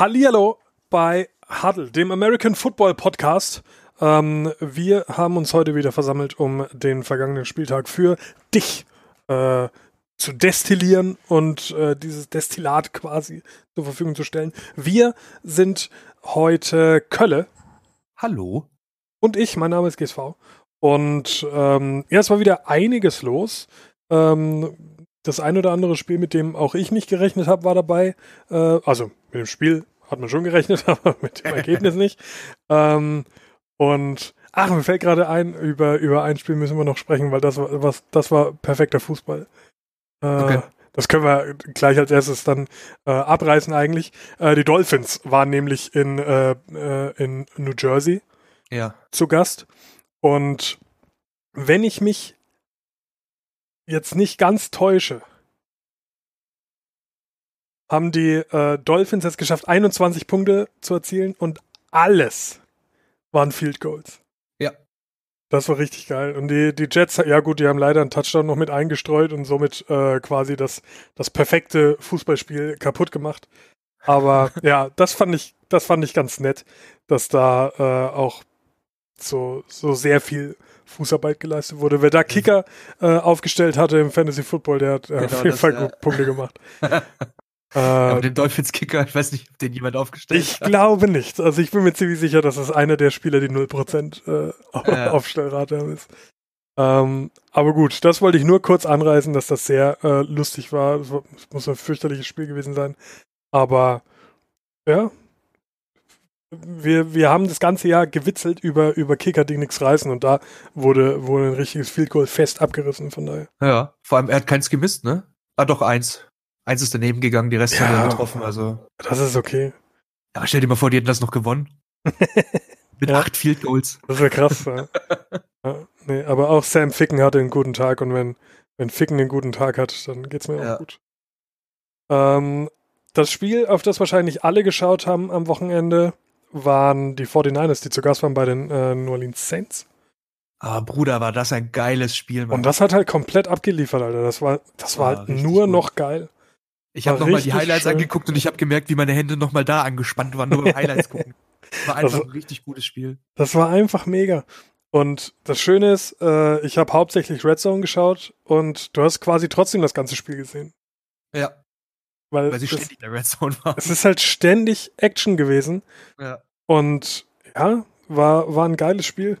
Hallihallo bei Huddle, dem American Football Podcast. Ähm, wir haben uns heute wieder versammelt, um den vergangenen Spieltag für dich äh, zu destillieren und äh, dieses Destillat quasi zur Verfügung zu stellen. Wir sind heute Kölle. Hallo. Und ich, mein Name ist GSV. Und ähm, ja, es war wieder einiges los. Ähm, das ein oder andere Spiel, mit dem auch ich nicht gerechnet habe, war dabei. Äh, also mit dem Spiel hat man schon gerechnet, aber mit dem Ergebnis nicht. Ähm, und ach, mir fällt gerade ein, über, über ein Spiel müssen wir noch sprechen, weil das war, was, das war perfekter Fußball. Äh, okay. Das können wir gleich als erstes dann äh, abreißen eigentlich. Äh, die Dolphins waren nämlich in, äh, äh, in New Jersey ja. zu Gast. Und wenn ich mich jetzt nicht ganz täusche, haben die äh, Dolphins es geschafft, 21 Punkte zu erzielen und alles waren Field Goals. Ja. Das war richtig geil. Und die, die Jets, ja gut, die haben leider einen Touchdown noch mit eingestreut und somit äh, quasi das, das perfekte Fußballspiel kaputt gemacht. Aber ja, das fand ich, das fand ich ganz nett, dass da äh, auch so, so sehr viel Fußarbeit geleistet wurde. Wer da Kicker äh, aufgestellt hatte im Fantasy Football, der hat äh, genau, auf jeden Fall ja. Punkte gemacht. äh, Aber den Dolphins Kicker, ich weiß nicht, ob den jemand aufgestellt ich hat. Ich glaube nicht. Also ich bin mir ziemlich sicher, dass es einer der Spieler, die 0% äh, ja. Aufstellrate haben ist. Ähm, aber gut, das wollte ich nur kurz anreißen, dass das sehr äh, lustig war. Das muss ein fürchterliches Spiel gewesen sein. Aber ja, wir, wir haben das ganze Jahr gewitzelt über, über Kicker, die nichts reißen und da wurde, wurde ein richtiges Field Goal fest abgerissen, von daher. Ja, vor allem, er hat keins gemisst, ne? Ah, doch, eins. Eins ist daneben gegangen, die Rest ja, haben getroffen, also. Das ist okay. Aber stell dir mal vor, die hätten das noch gewonnen. Mit ja. acht Field Goals. Das wäre krass, ja. ja. Nee, aber auch Sam Ficken hatte einen guten Tag und wenn, wenn Ficken einen guten Tag hat, dann geht's mir ja. auch gut. Ähm, das Spiel, auf das wahrscheinlich alle geschaut haben am Wochenende, waren die 49ers, die zu Gast waren bei den äh, New Orleans Saints. Ah, Bruder, war das ein geiles Spiel, Mann. Und das hat halt komplett abgeliefert, Alter. Das war, das war, war halt nur gut. noch geil. Ich habe nochmal die Highlights schön. angeguckt und ich habe gemerkt, wie meine Hände nochmal da angespannt waren, nur beim Highlights gucken. War einfach das, ein richtig gutes Spiel. Das war einfach mega. Und das Schöne ist, äh, ich habe hauptsächlich Red Zone geschaut und du hast quasi trotzdem das ganze Spiel gesehen. Ja. Weil, Weil sie ständig in der Red Zone waren. Es ist halt ständig Action gewesen. Ja. Und ja, war, war ein geiles Spiel.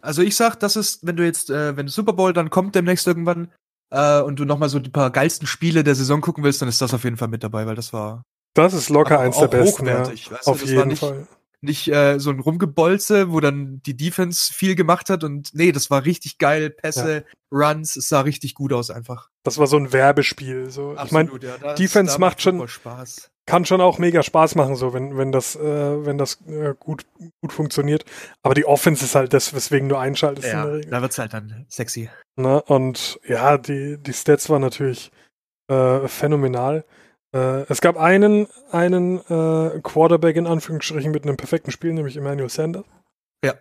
Also ich sag, das ist, wenn du jetzt, äh, wenn Super Bowl dann kommt demnächst irgendwann äh, und du nochmal so die paar geilsten Spiele der Saison gucken willst, dann ist das auf jeden Fall mit dabei, weil das war. Das ist locker eins der besten. Hochwertig, ja. weißt du, auf jeden nicht, Fall nicht äh, so ein Rumgebolze, wo dann die Defense viel gemacht hat und nee, das war richtig geil, Pässe, ja. Runs, es sah richtig gut aus einfach. Das war so ein Werbespiel, so. Absolut, ich meine, ja, Defense macht schon Spaß. Kann schon auch mega Spaß machen, so wenn wenn das äh, wenn das äh, gut gut funktioniert. Aber die Offense ist halt das, weswegen du einschaltest ja, in der Regel. Da wird's halt dann sexy. Na, ne, und ja, die die Stats waren natürlich äh, phänomenal. Äh, es gab einen, einen äh, Quarterback in Anführungsstrichen mit einem perfekten Spiel, nämlich Emmanuel Sanders. Ja.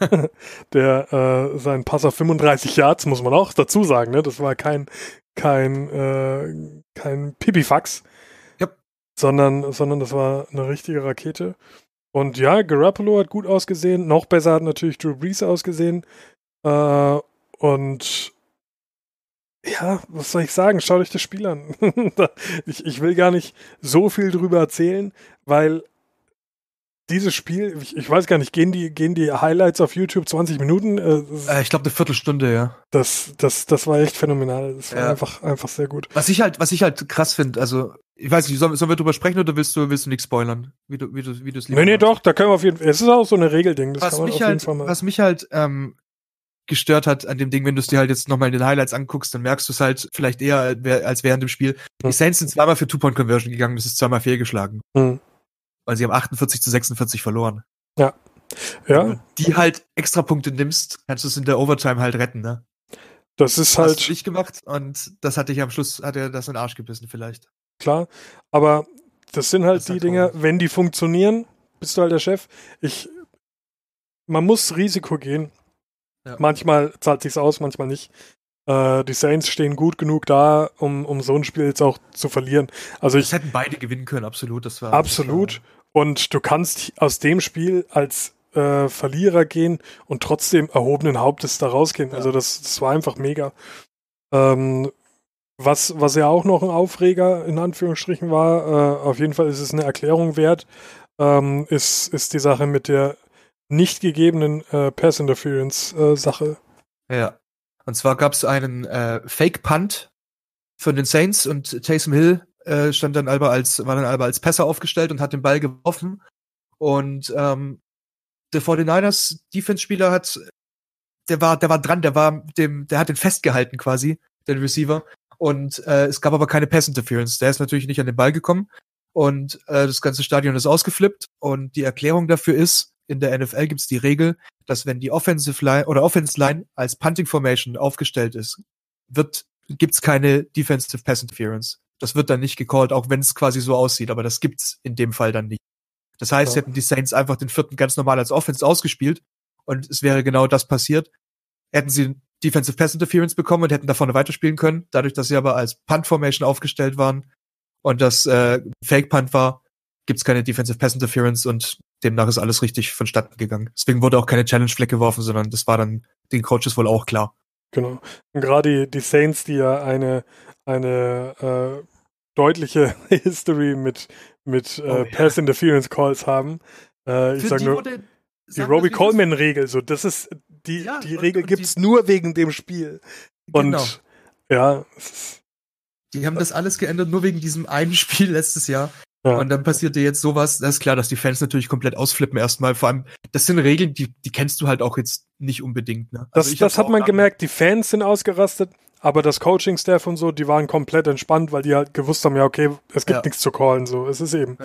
der äh, seinen Pass auf 35 Yards, muss man auch dazu sagen, ne? Das war kein, kein, äh, kein Pipifax. Sondern, sondern das war eine richtige Rakete. Und ja, Garoppolo hat gut ausgesehen. Noch besser hat natürlich Drew Brees ausgesehen. Äh, und ja, was soll ich sagen? Schaut euch das Spiel an. ich, ich will gar nicht so viel drüber erzählen, weil dieses Spiel, ich, ich, weiß gar nicht, gehen die, gehen die Highlights auf YouTube 20 Minuten? Äh, äh, ich glaube eine Viertelstunde, ja. Das, das, das war echt phänomenal. Das war ja. einfach, einfach sehr gut. Was ich halt, was ich halt krass finde, also ich weiß nicht, sollen, sollen wir drüber sprechen oder willst du, willst du nichts spoilern? Wie du, wie du, wie du es Nee, nee, doch, da können wir auf jeden Fall. Es ist auch so eine Regelding. Das was kann man mich auf halt, jeden Fall mal. Was mich halt ähm, gestört hat an dem Ding, wenn du es dir halt jetzt nochmal in den Highlights anguckst, dann merkst du es halt vielleicht eher als während dem Spiel. Die hm. Saints sind zweimal für Two-Point-Conversion gegangen, das ist zweimal fehlgeschlagen. Mhm. Weil sie haben 48 zu 46 verloren. Ja. Ja. Wenn du die halt extra Punkte nimmst, kannst du es in der Overtime halt retten, ne? Das ist halt. Du nicht gemacht und das hatte ich am Schluss, hat er das in den Arsch gebissen vielleicht. Klar, aber das sind halt das die halt Dinge, wenn die funktionieren, bist du halt der Chef. Ich, man muss Risiko gehen. Ja. Manchmal zahlt sich's aus, manchmal nicht. Äh, die Saints stehen gut genug da, um, um so ein Spiel jetzt auch zu verlieren. Also Das ich, hätten beide gewinnen können, absolut. Das war absolut. Und du kannst aus dem Spiel als äh, Verlierer gehen und trotzdem erhobenen Hauptes da rausgehen. Ja. Also das, das war einfach mega. Ähm, was, was ja auch noch ein Aufreger in Anführungsstrichen war, äh, auf jeden Fall ist es eine Erklärung wert, ähm, ist, ist die Sache mit der nicht gegebenen äh, Pass Interference äh, Sache. Ja. Und zwar gab es einen äh, Fake Punt von den Saints und Taysom Hill äh, stand dann aber als war dann aber als Passer aufgestellt und hat den Ball geworfen. Und ähm, der 49ers Defense Spieler hat der war der war dran, der war dem der hat den festgehalten quasi, den Receiver. Und äh, es gab aber keine Pass Interference. Der ist natürlich nicht an den Ball gekommen. Und äh, das ganze Stadion ist ausgeflippt. Und die Erklärung dafür ist, in der NFL gibt es die Regel, dass wenn die Offensive Line oder Offense Line als Punting Formation aufgestellt ist, wird gibt's keine Defensive Pass Interference. Das wird dann nicht gecallt, auch wenn es quasi so aussieht, aber das gibt's in dem Fall dann nicht. Das heißt, Ja. hätten die Saints einfach den vierten ganz normal als Offense ausgespielt und es wäre genau das passiert, hätten sie Defensive Pass Interference bekommen und hätten da vorne weiterspielen können. Dadurch, dass sie aber als Punt Formation aufgestellt waren und das äh, Fake Punt war, gibt's keine Defensive Pass Interference und demnach ist alles richtig vonstatten gegangen. Deswegen wurde auch keine Challenge Flag geworfen, sondern das war dann den Coaches wohl auch klar. Genau. Und gerade die, die Saints, die ja eine, eine äh, deutliche History mit, mit äh, Oh. Pass Interference Calls haben. Äh, ich Für sag die nur, wurde- die wir, Robbie Coleman-Regel, so, das ist, die, Ja, die und- Regel und gibt's die- nur wegen dem Spiel. Und Genau. ja, es ist, Die haben das alles geändert, nur wegen diesem einen Spiel letztes Jahr. Ja. Und dann passierte jetzt sowas. Das ist klar, dass die Fans natürlich komplett ausflippen erstmal. Vor allem, das sind Regeln, die, die kennst du halt auch jetzt nicht unbedingt. Ne? das, ich das hab's hat man gemerkt, die Fans sind ausgerastet, aber das Coaching-Staff und so, die waren komplett entspannt, weil die halt gewusst haben, ja, okay, es gibt Ja. nichts zu callen, so, es ist eben,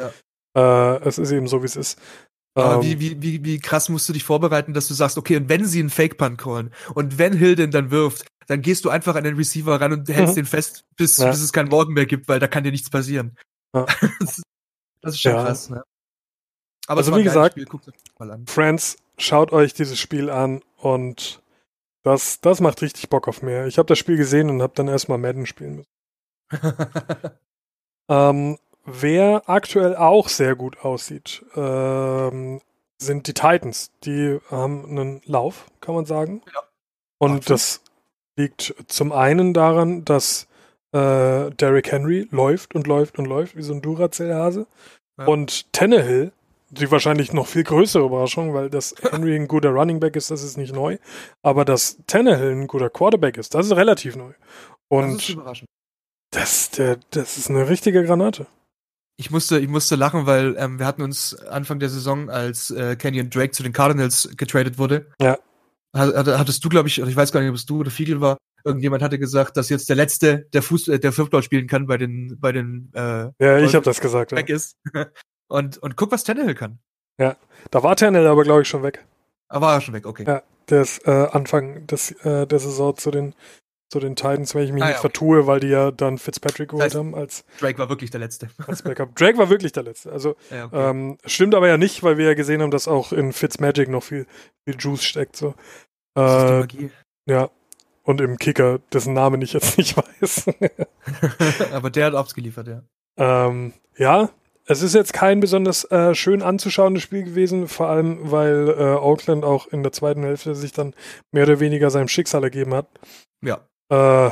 äh, es ist eben so, wie es ist. Aber Ähm, wie, wie, wie, wie krass musst du dich vorbereiten, dass du sagst, okay, und wenn sie einen Fake-Punt callen und wenn Hill den dann wirft, dann gehst du einfach an den Receiver ran und hältst Mhm. den fest, bis, Ja. bis es keinen Morgen mehr gibt, weil da kann dir nichts passieren. Ja. das, ist- schon Ja. krass, ne? Aber Also wie gesagt-. Friends, schaut euch dieses Spiel an und das, das macht richtig Bock auf mehr. Ich habe das Spiel gesehen und habe dann erstmal Madden spielen müssen. Ähm, wer aktuell auch sehr gut aussieht, ähm, sind die Titans. Die haben einen Lauf, kann man sagen. Ja. Und Absolut. das liegt zum einen daran, dass äh, Derrick Henry läuft und läuft und läuft wie so ein Duracell-Hase. Ja. Und Tannehill, die wahrscheinlich noch viel größere Überraschung, weil dass Henry ein guter Running Back ist, das ist nicht neu. Aber dass Tannehill ein guter Quarterback ist, das ist relativ neu. das Und ist überraschend. das, der, das ist eine richtige Granate. Ich musste, ich musste lachen, weil ähm, wir hatten uns Anfang der Saison, als äh, Kenyon Drake zu den Cardinals getradet wurde, Ja. hat- hat- hattest du, glaube ich, ich weiß gar nicht, ob es du oder Fiegel war, irgendjemand hatte gesagt, dass jetzt der letzte, der Fuß, äh, der Football spielen kann bei den, bei den äh, Ja, ich habe das gesagt. Ja. weg ist. und, und guck, was Tannehill kann. Da war Tannehill aber, glaube ich, schon weg. Aber war er schon weg, okay. Ja. Der ist äh, Anfang des, äh, der Saison zu den, zu den Titans, wenn ich mich Ah, nicht ja, okay. vertue, weil die ja dann Fitzpatrick geholt heißt- haben als, Drake war wirklich der letzte. als Backup. Drake war wirklich der Letzte. Also ja, okay. ähm, stimmt aber ja nicht, weil wir ja gesehen haben, dass auch in Fitzmagic noch viel, viel Juice steckt. So. das Äh, Magie. ja. Und im Kicker, dessen Namen ich jetzt nicht weiß. Aber der hat abgeliefert, ja. Ähm, ja, es ist jetzt kein besonders äh, schön anzuschauendes Spiel gewesen, vor allem weil äh, Auckland auch in der zweiten Hälfte sich dann mehr oder weniger seinem Schicksal ergeben hat. Ja. Äh,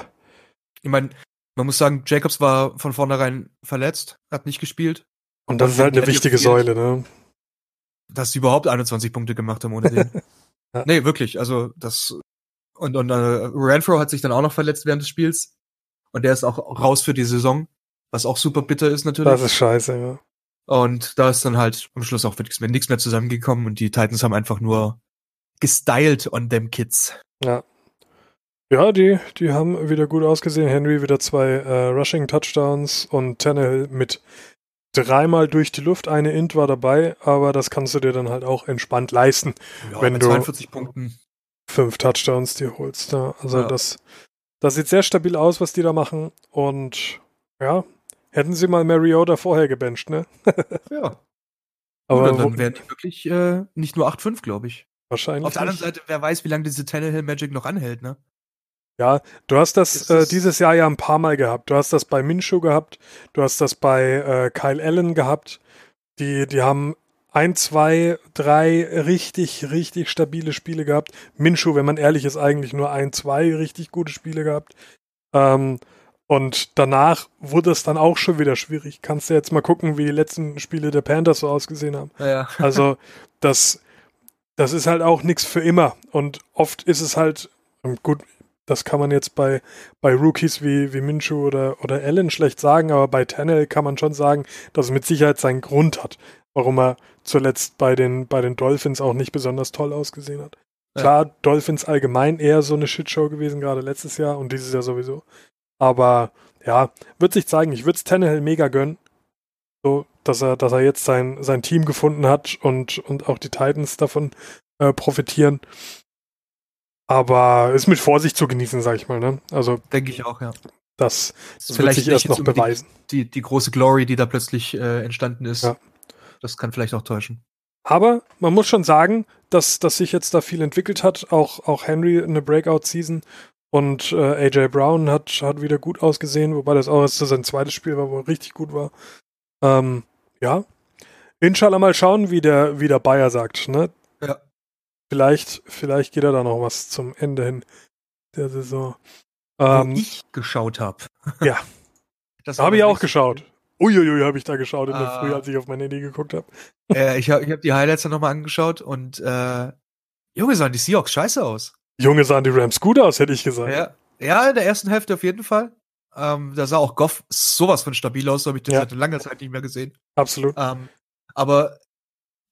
Ich meine, man muss sagen, Jacobs war von vornherein verletzt, hat nicht gespielt. und das ist halt eine wichtige. Säule, ne? dass sie überhaupt 21 Punkte gemacht haben ohne den. Ja. Nee, wirklich. Also das und und äh, Renfro hat sich dann auch noch verletzt während des Spiels und der ist auch raus für die Saison, was auch super bitter ist natürlich. Das ist scheiße, ja. und da ist dann halt am Schluss auch nichts mehr, nichts mehr zusammengekommen und die Titans haben einfach nur gestylt on them Kids. Ja, die, die haben wieder gut ausgesehen. Henry wieder zwei äh, Rushing-Touchdowns und Tannehill mit dreimal durch die Luft. Eine Int war dabei, aber das kannst du dir dann halt auch entspannt leisten. Ja, Wenn mit du- 42 Punkten. Fünf Touchdowns dir holst. Ja. Also Ja. das, das sieht sehr stabil aus, was die da machen. Und ja, hätten sie mal Mariota vorher gebencht, ne? Ja. Aber dann wo- wären die wirklich äh, nicht nur 8-5, glaube ich. wahrscheinlich. Auf der anderen. Seite, wer weiß, wie lange diese Tannehill Magic noch anhält, ne? Ja, du hast das äh, dieses Jahr ja ein paar Mal gehabt. Du hast das bei Minshew gehabt, du hast das bei äh, Kyle Allen gehabt. Die, die haben ein, zwei, drei richtig, richtig stabile Spiele gehabt. Minshew, wenn man ehrlich ist, eigentlich nur ein, zwei richtig gute Spiele gehabt. Ähm, und danach wurde es dann auch schon wieder schwierig. Kannst du jetzt mal gucken, wie die letzten Spiele der Panthers so ausgesehen haben. Ja. Also, das, das ist halt auch nichts für immer. Und oft ist es halt, gut, das kann man jetzt bei, bei Rookies wie, wie Minshew oder, oder Allen schlecht sagen, aber bei Tannehill kann man schon sagen, dass es mit Sicherheit seinen Grund hat, warum er zuletzt bei den, bei den Dolphins auch nicht besonders toll ausgesehen hat. Ja. Klar, Dolphins allgemein eher so eine Shitshow gewesen, gerade letztes Jahr und dieses Jahr sowieso. Aber ja, wird sich zeigen. Ich würde es Tannehill mega gönnen. So, dass er, dass er jetzt sein, sein Team gefunden hat und, und auch die Titans davon äh, profitieren. Aber ist mit Vorsicht zu genießen, sag ich mal, ne? Also. Denke ich auch, ja. Das, das wird sich erst noch beweisen. Die, die, große Glory, die da plötzlich äh, entstanden ist. Ja. Das kann vielleicht auch täuschen. Aber man muss schon sagen, dass, dass sich jetzt da viel entwickelt hat. Auch, auch Henry eine Breakout-Season und äh, AJ Brown hat, hat wieder gut ausgesehen, wobei das auch erst sein zweites Spiel war, wo er richtig gut war. Ähm, ja. Inshallah mal schauen, wie der, wie der Bayer sagt, ne? Ja. Vielleicht, vielleicht geht er da noch was zum Ende hin der Saison. Ähm, Wo ich geschaut habe. Ja. Das habe ich auch geschaut. Uiuiui, habe ich da geschaut in der uh, Früh, als ich auf mein Handy geguckt habe. Äh, ich habe ich hab die Highlights dann nochmal angeschaut und äh, Junge, sahen die Seahawks scheiße aus. Junge, sahen die Rams gut aus, hätte ich gesagt. Ja, ja in der ersten Hälfte auf jeden Fall. Ähm, da sah auch Goff sowas von stabil aus, so habe ich den ja. seit langer Zeit nicht mehr gesehen. Absolut. Ähm, aber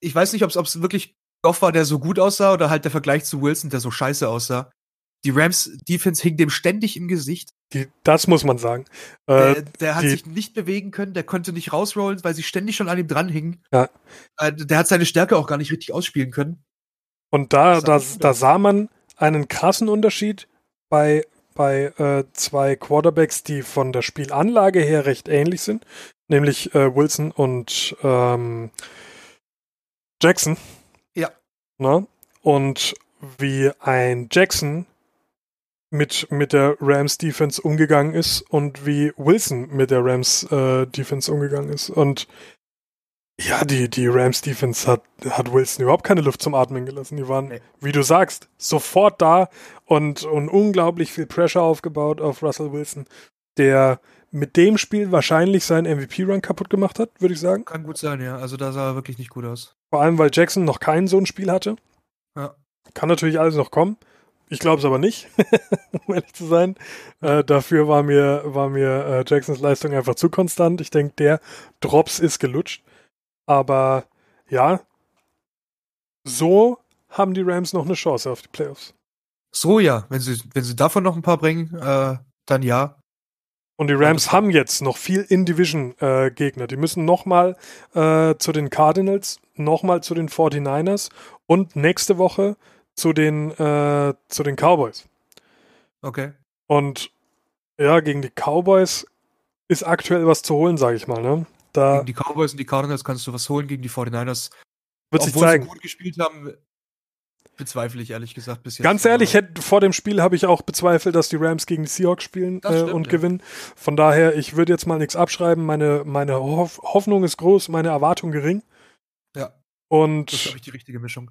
ich weiß nicht, ob es wirklich Goff war, der so gut aussah, oder halt der Vergleich zu Wilson, der so scheiße aussah. Die Rams Defense hing dem ständig im Gesicht. Die, das muss man sagen. Äh, der, der hat die, sich nicht bewegen können, der konnte nicht rausrollen, weil sie ständig schon an ihm dranhingen. Ja. Äh, der hat seine Stärke auch gar nicht richtig ausspielen können. Und da, da, da sah man einen krassen Unterschied bei, bei äh, zwei Quarterbacks, die von der Spielanlage her recht ähnlich sind, nämlich äh, Wilson und ähm, Jackson. Ne? Und wie ein Jackson mit, mit der Rams Defense umgegangen ist und wie Wilson mit der Rams äh, Defense umgegangen ist. Und ja, die, die Rams Defense hat, hat Wilson überhaupt keine Luft zum Atmen gelassen. Die waren, wie du sagst, sofort da und, und unglaublich viel Pressure aufgebaut auf Russell Wilson, der mit dem Spiel wahrscheinlich seinen MVP-Run kaputt gemacht hat, würde ich sagen. Kann gut sein, ja. Also da sah er wirklich nicht gut aus. Vor allem, weil Jackson noch kein so ein Spiel hatte. Ja. Kann natürlich alles noch kommen. Ich glaube es aber nicht, um ehrlich zu sein. Äh, dafür war mir, war mir äh, Jacksons Leistung einfach zu konstant. Ich denke, der Drops ist gelutscht. Aber ja, so haben die Rams noch eine Chance auf die Playoffs. So ja, wenn sie, wenn sie davon noch ein paar bringen, äh, dann ja. Und die Rams haben jetzt noch viel In-Division-Gegner. Äh, die müssen nochmal äh, zu den Cardinals, nochmal zu den 49ers und nächste Woche zu den, äh, zu den Cowboys. Okay. Und ja, gegen die Cowboys ist aktuell was zu holen, sage ich mal. Ne? Da gegen die Cowboys und die Cardinals kannst du was holen, gegen die 49ers. Wird sich zeigen. sie gut gespielt haben, Bezweifle ich ehrlich gesagt bis jetzt. Ganz ehrlich, hätte, vor dem Spiel habe ich auch bezweifelt, dass die Rams gegen die Seahawks spielen äh, stimmt, und ja. gewinnen. Von daher, ich würde jetzt mal nichts abschreiben. Meine, meine Hoff Hoffnung ist groß, meine Erwartung gering. Ja. Und das ist, glaube ich, die richtige Mischung.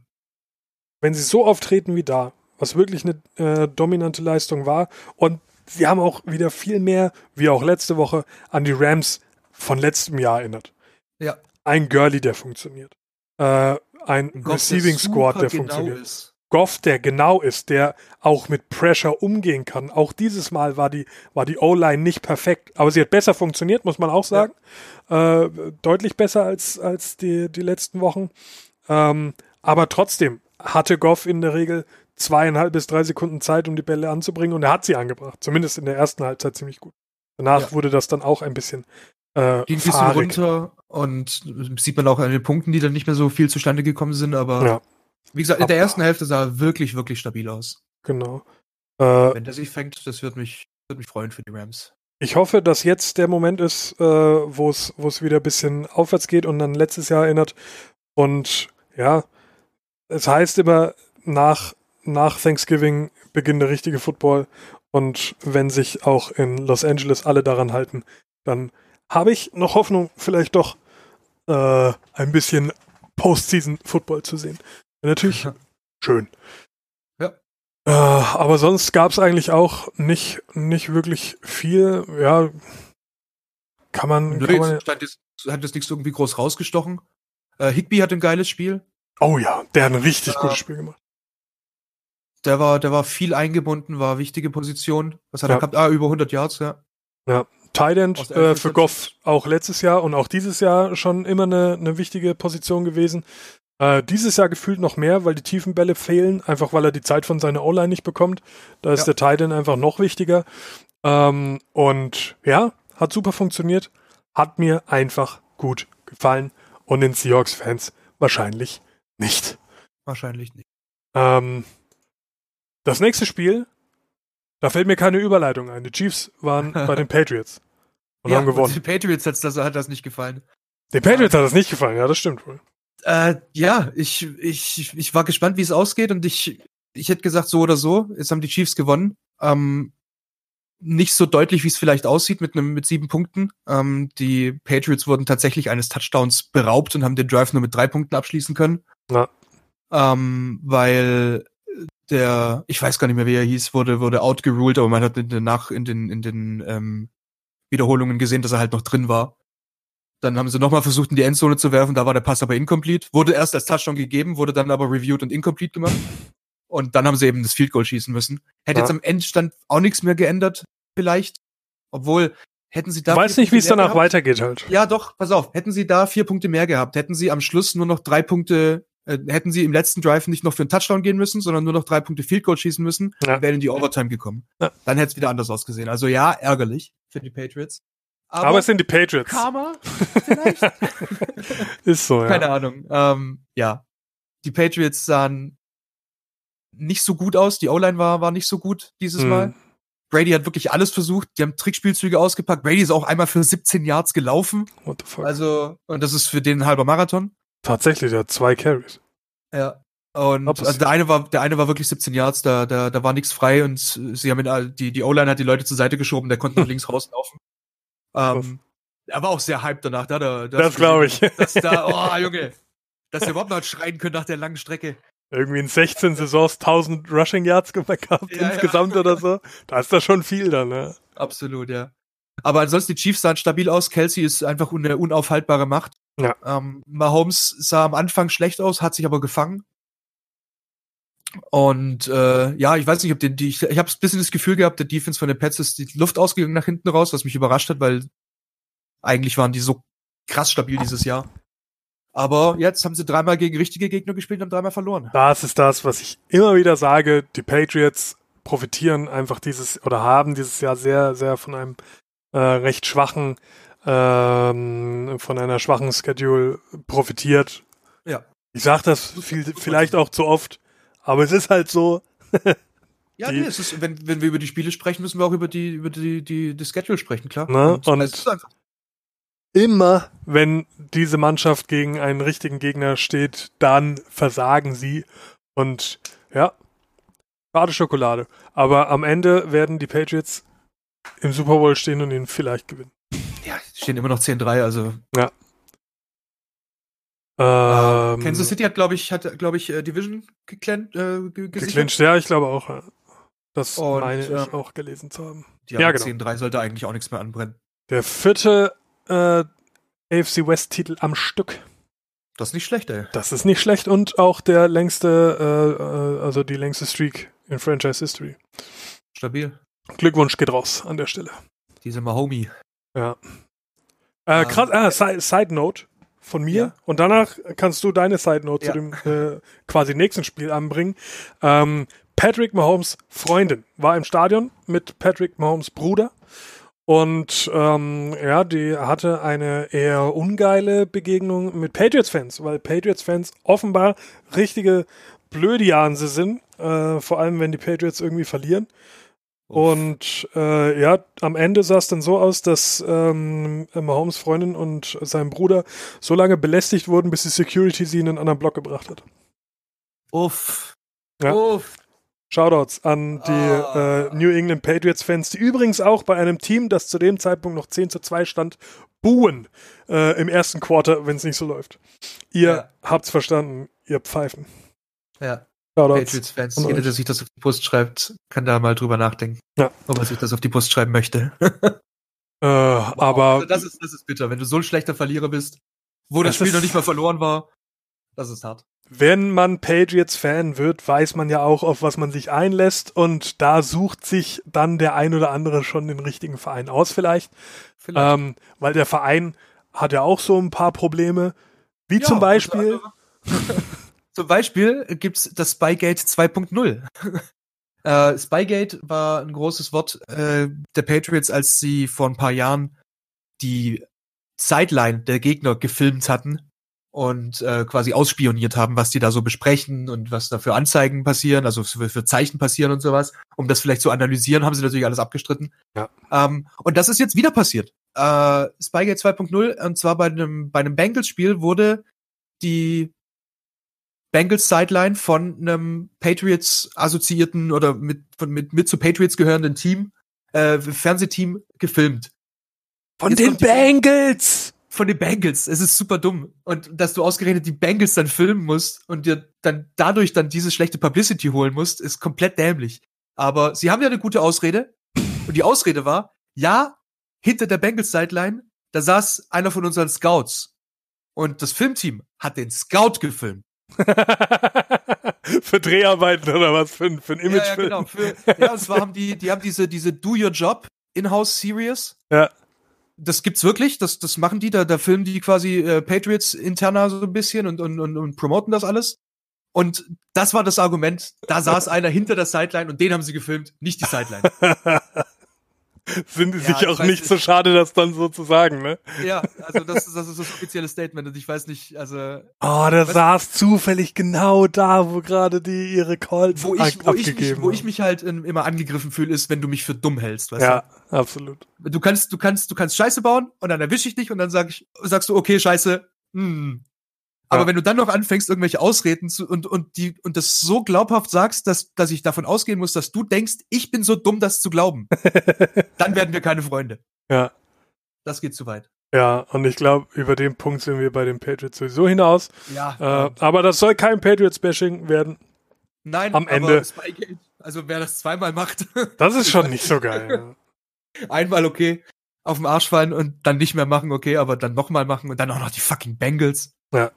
Wenn sie so auftreten wie da, was wirklich eine äh, dominante Leistung war, und sie haben auch wieder viel mehr, wie auch letzte Woche, an die Rams von letztem Jahr erinnert. Ja. Ein Girlie, der funktioniert. Äh, ein Goff, Receiving Squad, der genau funktioniert. Ist. Goff, der genau ist, der auch mit Pressure umgehen kann. Auch dieses Mal war die, war die O-Line nicht perfekt, aber sie hat besser funktioniert, muss man auch sagen. Ja. Äh, deutlich besser als, als die, die letzten Wochen. Ähm, aber trotzdem hatte Goff in der Regel zweieinhalb bis drei Sekunden Zeit, um die Bälle anzubringen und er hat sie angebracht. Zumindest in der ersten Halbzeit ziemlich gut. Danach ja. wurde das dann auch ein bisschen äh, Ging ein bisschen runter und sieht man auch an den Punkten, die dann nicht mehr so viel zustande gekommen sind, aber ja. wie gesagt, in der ersten Hälfte sah er wirklich, wirklich stabil aus. Genau. Äh, Wenn der sich fängt, das wird mich, wird mich freuen für die Rams. Ich hoffe, dass jetzt der Moment ist, äh, wo es wieder ein bisschen aufwärts geht und dann letztes Jahr erinnert. Und ja, es heißt immer, nach, nach Thanksgiving beginnt der richtige Football. Und wenn sich auch in Los Angeles alle daran halten, dann habe ich noch Hoffnung, vielleicht doch äh, ein bisschen Postseason-Football zu sehen. natürlich schön. Ja. Äh, aber sonst gab es eigentlich auch nicht, nicht wirklich viel. Ja, kann man. Nö, kann man stand jetzt, hat jetzt nichts irgendwie groß rausgestochen. Äh, Higby hat ein geiles Spiel. Oh ja, der hat ein richtig Ja. gutes Spiel gemacht. Der war, der war viel eingebunden, war wichtige Position. Was hat Ja. er gehabt? Ah, über 100 Yards, ja. Tight End äh, für. Goff auch letztes Jahr und auch dieses Jahr schon immer eine, eine wichtige Position gewesen. Äh, dieses Jahr gefühlt noch mehr, weil die tiefen Bälle fehlen, einfach weil er die Zeit von seiner O-Line nicht bekommt. Da ist Ja. der Tight End einfach noch wichtiger. Ähm, und ja, hat super funktioniert. Hat mir einfach gut gefallen. Und den Seahawks-Fans wahrscheinlich nicht. Wahrscheinlich nicht. Ähm, das nächste Spiel, da fällt mir keine Überleitung ein. Die Chiefs waren bei den Patriots und haben gewonnen. Die Patriots hat's das, hat das nicht gefallen. Den Patriots hat das nicht gefallen, ja, das stimmt wohl. Äh, ja, ich, ich, ich war gespannt, wie es ausgeht und ich, ich hätte gesagt, so oder so. Jetzt haben die Chiefs gewonnen. Ähm, nicht so deutlich, wie es vielleicht aussieht mit einem mit sieben Punkten. Ähm, die Patriots wurden tatsächlich eines Touchdowns beraubt und haben den Drive nur mit drei Punkten abschließen können. Ja. Ähm, weil der, ich weiß gar nicht mehr, wie er hieß, wurde wurde outgeruled, aber man hat in den nach in den in den ähm, Wiederholungen gesehen, dass er halt noch drin war. Dann haben sie nochmal versucht, in die Endzone zu werfen, da war der Pass aber incomplete. Wurde erst als Touchdown gegeben, wurde dann aber reviewed und incomplete gemacht. Und dann haben sie eben das Field Goal schießen müssen. Hätte Ja. jetzt am Endstand auch nichts mehr geändert, vielleicht. Obwohl, hätten sie da. Ich weiß nicht, wie es danach gehabt- weitergeht halt. Ja, doch, pass auf. Hätten sie da vier Punkte mehr gehabt, hätten sie am Schluss nur noch drei Punkte, äh, hätten sie im letzten Drive nicht noch für einen Touchdown gehen müssen, sondern nur noch drei Punkte Field Goal schießen müssen, Ja. wären in die Overtime gekommen. Ja. Dann hätte es wieder anders ausgesehen. Also ja, ärgerlich für die Patriots. Aber, es sind die Patriots. Karma vielleicht? Ist so, ja. Keine Ahnung. Ähm, ja. Die Patriots sahen nicht so gut aus. Die O-Line war, war nicht so gut dieses Hm. Mal. Brady hat wirklich alles versucht. Die haben Trickspielzüge ausgepackt. Brady ist auch einmal für 17 Yards gelaufen. What the fuck? Also, und das ist für den ein halber Marathon. Tatsächlich, der hat zwei Carries. Ja. Und also der eine war, der eine war wirklich 17 Yards, da, da, da war nichts frei und sie haben ihn, all- die, die O-Line hat die Leute zur Seite geschoben, der konnte nach links rauslaufen. Ähm, er war auch sehr hyped danach, da, da, da Das glaube ich. Dass da, oh Junge, dass er überhaupt noch schreien können nach der langen Strecke. Irgendwie in 16 Saisons 1000 Rushing Yards gehabt Ja, insgesamt ja. oder so. Da ist das schon viel dann, ne? Absolut, ja. Aber ansonsten, die Chiefs sahen stabil aus. Kelsey ist einfach eine unaufhaltbare Macht. Ja. Ähm, Mahomes sah am Anfang schlecht aus, hat sich aber gefangen. Und äh, ja, ich weiß nicht, ob den, die, ich, ich habe ein bisschen das Gefühl gehabt, der Defense von den Pets ist die Luft ausgegangen nach hinten raus, was mich überrascht hat, weil eigentlich waren die so krass stabil dieses Jahr. Aber jetzt haben sie dreimal gegen richtige Gegner gespielt und haben dreimal verloren. Das ist das, was ich immer wieder sage. Die Patriots profitieren einfach dieses oder haben dieses Jahr sehr, sehr von einem äh, recht schwachen, ähm, von einer schwachen Schedule profitiert. Ja. Ich sage das viel, vielleicht auch zu oft, aber es ist halt so. Ja, Die- nee, es ist, wenn, wenn wir über die Spiele sprechen, müssen wir auch über die, über die, die, die Schedule sprechen, klar. Ne? Und- es ist einfach Immer, wenn diese Mannschaft gegen einen richtigen Gegner steht, dann versagen sie. Und ja, schade Schokolade. Aber am Ende werden die Patriots im Super Bowl stehen und ihn vielleicht gewinnen. Ja, stehen immer noch 10-3, also. Ähm, Kansas City hat, glaube ich, hat, glaube ich, äh, Division geklennt, äh, gesichert. Ja, ich glaube auch. ja. Das Und, meine ich ähm, auch gelesen zu haben. Die Ja, haben genau. 10-3 sollte eigentlich auch nichts mehr anbrennen. Der vierte äh, AFC West-Titel am Stück. Das ist nicht schlecht, ey. Das ist nicht schlecht und auch der längste, äh, äh, also die längste Streak in Franchise History. Stabil. Glückwunsch geht raus an der Stelle. Diese Mahomie. Ja. Äh, Ähm, krass, ah, Si- Side Note von mir Ja. und danach kannst du deine Side Note Ja. zu dem äh, quasi nächsten Spiel anbringen. Ähm, Patrick Mahomes Freundin war im Stadion mit Patrick Mahomes Bruder und ähm, ja, die hatte eine eher ungeile Begegnung mit Patriots-Fans, weil Patriots-Fans offenbar richtige Blödianse sind, äh, vor allem wenn die Patriots irgendwie verlieren. Und äh, ja, am Ende sah es dann so aus, dass ähm, Mahomes Freundin und sein Bruder so lange belästigt wurden, bis die Security sie in einen anderen Block gebracht hat. Uff. Ja. Uff. Shoutouts an die Ah. äh, New England Patriots Fans, die übrigens auch bei einem Team, das zu dem Zeitpunkt noch 10 zu 2 stand, buhen äh, im ersten Quarter, wenn es nicht so läuft. Ihr Ja. habt's verstanden, ihr Pfeifen. Ja, Shoutouts. Patriots-Fans. Jeder, der sich das auf die Post schreibt, kann da mal drüber nachdenken. Ja. Ob er sich das auf die Post schreiben möchte. Äh, aber Also das ist, das ist bitter. Wenn du so ein schlechter Verlierer bist, wo das Das Spiel noch nicht mal verloren war, das ist hart. Wenn man Patriots-Fan wird, weiß man ja auch, auf was man sich einlässt und da sucht sich dann der ein oder andere schon den richtigen Verein aus vielleicht. Vielleicht. Ähm, weil der Verein hat ja auch so ein paar Probleme. Wie Ja, zum Beispiel, anderem- zum Beispiel gibt's das Spygate 2.0. äh, Spygate war ein großes Wort äh, der Patriots, als sie vor ein paar Jahren die Sideline der Gegner gefilmt hatten und äh, quasi ausspioniert haben, was die da so besprechen und was da für Anzeigen passieren, also für, für Zeichen passieren und sowas. Um das vielleicht zu analysieren, haben sie natürlich alles abgestritten. Ja. Ähm, und das ist jetzt wieder passiert. Äh, Spygate 2.0, und zwar bei einem, bei einem Bengals-Spiel wurde die Bengals Sideline von einem Patriots assoziierten oder mit, von, mit, mit zu Patriots gehörenden Team, äh, Fernsehteam gefilmt. von jetzt den Bengals. Von den Bengals. Es ist super dumm. Und dass du ausgerechnet die Bengals dann filmen musst und dir dann dadurch dann diese schlechte Publicity holen musst, ist komplett dämlich. Aber sie haben ja eine gute Ausrede. Und die Ausrede war, ja, hinter der Bengals Sideline, da saß einer von unseren Scouts. Und das Filmteam hat den Scout gefilmt. für Dreharbeiten oder was für, ein- für ein Ja, ja, Imagefilm. genau. Für, ja, und zwar haben die, die haben diese, diese Do Your Job In-House Series. Ja. Das gibt's wirklich, das, das machen die, da, da filmen die quasi äh, Patriots interner so ein bisschen und, und, und, und promoten das alles. Und das war das Argument, da saß einer hinter der Sideline und den haben sie gefilmt, nicht die Sideline. Sind die Ja, sich ich auch weiß nicht so schade, das dann so zu sagen, ne? ja, also das, ist- das ist das offizielle Statement und ich weiß nicht, also Oh, Was- saß zufällig genau da, wo gerade die ihre Calls wo ich, wo ich, mich, abgegeben wo ich mich halt immer angegriffen fühle, ist, wenn du mich für dumm hältst, weißt Ja, absolut. du? Du kannst, du kannst, du kannst Scheiße bauen und dann erwische ich dich und dann sag ich, sagst du, okay, Scheiße, hm. Aber Ja. wenn du dann noch anfängst, irgendwelche Ausreden zu, und, und die, und das so glaubhaft sagst, dass, dass ich davon ausgehen muss, dass du denkst, ich bin so dumm, das zu glauben, dann werden wir keine Freunde. Ja. Das geht zu weit. Ja, und ich glaube, über den Punkt sind wir bei den Patriots sowieso hinaus. Ja. Äh, aber das soll kein Patriots-Bashing werden. Nein, am Ende- Spygate, also wer das zweimal macht, Das ist schon nicht so geil. einmal okay, auf den Arsch fallen und dann nicht mehr machen, okay, aber dann nochmal machen und dann auch noch die fucking Bengals. Ja.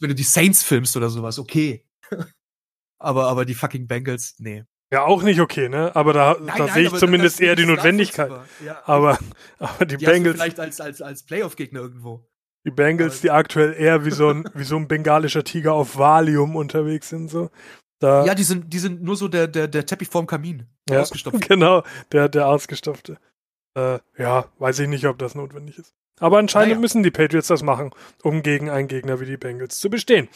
Wenn du die Saints filmst oder sowas, okay. aber, aber die fucking Bengals, nee. Ja, auch nicht okay, ne? Aber da, da sehe ich zumindest eher die Notwendigkeit. Ja, Aber, aber die die Bengals, vielleicht als, als, als Playoff-Gegner irgendwo. die Bengals, die aktuell eher wie so ein, wie so ein bengalischer Tiger auf Valium unterwegs sind, so. Da, Ja, die sind, die sind nur so der, der, der Teppich vorm Kamin. Der Ja. Ausgestopft. Genau, der, der Ausgestopfte. Äh, ja, weiß ich nicht, ob das notwendig ist. Aber anscheinend Naja. müssen die Patriots das machen, um gegen einen Gegner wie die Bengals zu bestehen.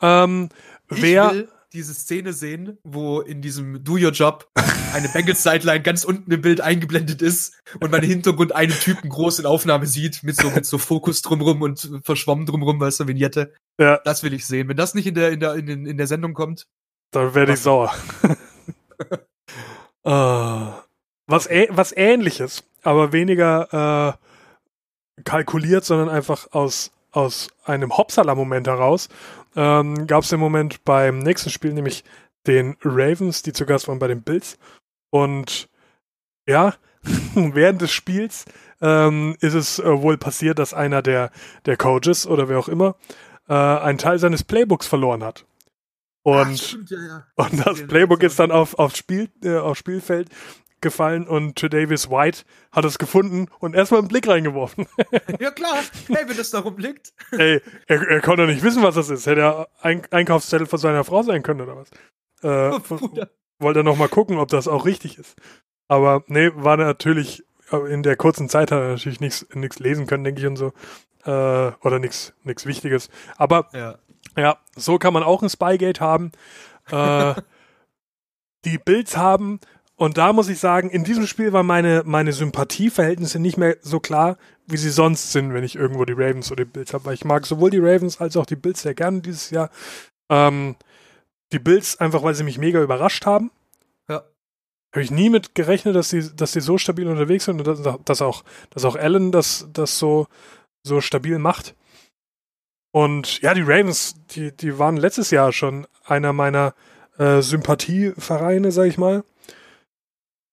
Ähm, Ich wer, will diese Szene sehen, wo in diesem Do Your Job eine Bengals-Sideline ganz unten im Bild eingeblendet ist und man im Hintergrund einen Typen groß in Aufnahme sieht, mit so, mit so Fokus drumrum und verschwommen drumrum, weißt du, Vignette. Ja. Das will ich sehen. Wenn das nicht in der, in der, in, den- in der Sendung kommt, dann werde ich sauer. äh, was, ä was ähnliches, aber weniger äh, kalkuliert, sondern einfach aus, aus einem Hopsala-Moment heraus, ähm, gab es den Moment beim nächsten Spiel, nämlich den Ravens, die zu Gast waren bei den Bills. Und ja, während des Spiels ähm, ist es äh, wohl passiert, dass einer der, der Coaches oder wer auch immer äh, einen Teil seines Playbooks verloren hat. Und stimmt, ja, ja. und das Playbook ist dann auf, aufs, Spiel, äh, aufs Spielfeld gefallen und Davis White hat es gefunden und erstmal einen Blick reingeworfen. ja klar, hey, wenn das da rumliegt. Ey, er, er konnte nicht wissen, was das ist. Hätte er ein Einkaufszettel von seiner Frau sein können oder was? Äh, Bruder. wollte er noch mal gucken, ob das auch richtig ist. Aber nee, war natürlich, äh, in der kurzen Zeit hat er natürlich nichts lesen können, denke ich und so. Äh, oder nichts nichts Wichtiges. Aber Ja. ja, so kann man auch ein Spygate haben. Äh, die Bills haben, und da muss ich sagen, in diesem Spiel waren meine, meine Sympathieverhältnisse nicht mehr so klar, wie sie sonst sind, wenn ich irgendwo die Ravens oder die Bills habe. Weil ich mag sowohl die Ravens als auch die Bills sehr gerne dieses Jahr. Ähm, die Bills einfach, weil sie mich mega überrascht haben. habe ich nie mit gerechnet, dass die, dass die so stabil unterwegs sind und dass, dass auch, dass auch Allen das, das so, so stabil macht. Und ja, die Ravens, die, die waren letztes Jahr schon einer meiner äh, Sympathievereine, sag ich mal.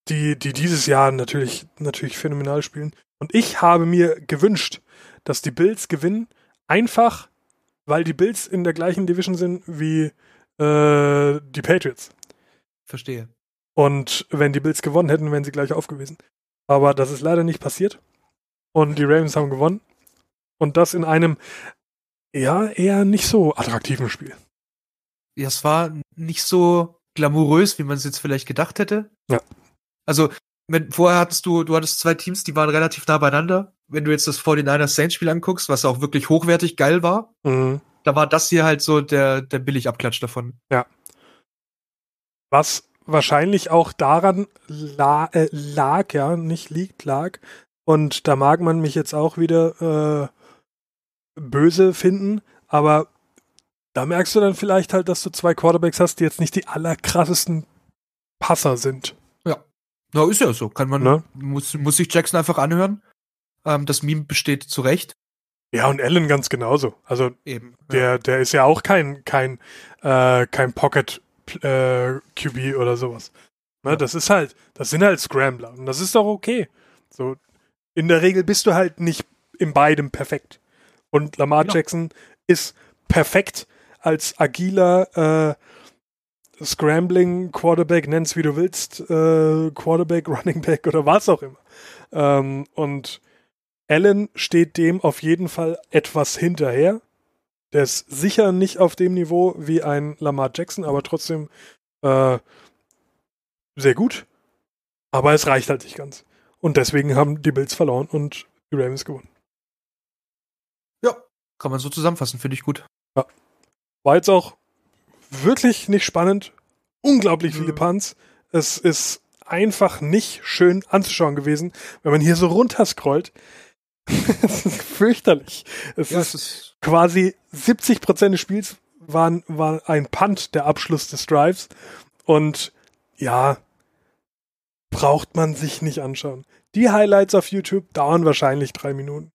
Die, die dieses Jahr natürlich, natürlich phänomenal spielen. Und ich habe mir gewünscht, dass die Bills gewinnen, einfach weil die Bills in der gleichen Division sind wie äh, die Patriots. Verstehe. Und wenn die Bills gewonnen hätten, wären sie gleich aufgewiesen. Aber das ist leider nicht passiert. Und die Ravens haben gewonnen. Und das in einem, ja, eher nicht so attraktiven Spiel. Ja, es war nicht so glamourös, wie man es jetzt vielleicht gedacht hätte. Ja. Also, wenn, vorher hattest du, du hattest zwei Teams, die waren relativ nah beieinander. Wenn du jetzt das 49ers Saints Spiel anguckst, was auch wirklich hochwertig geil war, Mhm. da war das hier halt so der, der Billigabklatsch davon. Was wahrscheinlich auch daran la äh, lag, ja, nicht liegt, lag. Und da mag man mich jetzt auch wieder äh, böse finden, aber da merkst du dann vielleicht halt, dass du zwei Quarterbacks hast, die jetzt nicht die allerkrassesten Passer sind. Na, ist ja so. Kann man, Ne? muss, muss sich Jackson einfach anhören. Ähm, das Meme besteht zu Recht. Ja, und Allen ganz genauso. Also Eben. der, der ist ja auch kein, kein, äh, kein Pocket äh, QB oder sowas. Ne, Ja. Das ist halt, das sind halt Scrambler. Und das ist doch okay. So, in der Regel bist du halt nicht in beidem perfekt. Und Lamar Genau. Jackson ist perfekt als agiler äh, Scrambling Quarterback, nenn's wie du willst, äh, Quarterback, Running Back oder was auch immer. Ähm, und Allen steht dem auf jeden Fall etwas hinterher. Der ist sicher nicht auf dem Niveau wie ein Lamar Jackson, aber trotzdem äh, sehr gut. Aber es reicht halt nicht ganz. Und deswegen haben die Bills verloren und die Ravens gewonnen. Ja, kann man so zusammenfassen, finde ich gut. War jetzt auch wirklich nicht spannend. Unglaublich viele Mhm. Punts. Es ist einfach nicht schön anzuschauen gewesen, wenn man hier so runterscrollt. Es ist fürchterlich. Es Ja, ist es ist, quasi 70 Prozent des Spiels waren, war ein Punt der Abschluss des Drives. Und ja, braucht man sich nicht anschauen. Die Highlights auf YouTube dauern wahrscheinlich drei Minuten.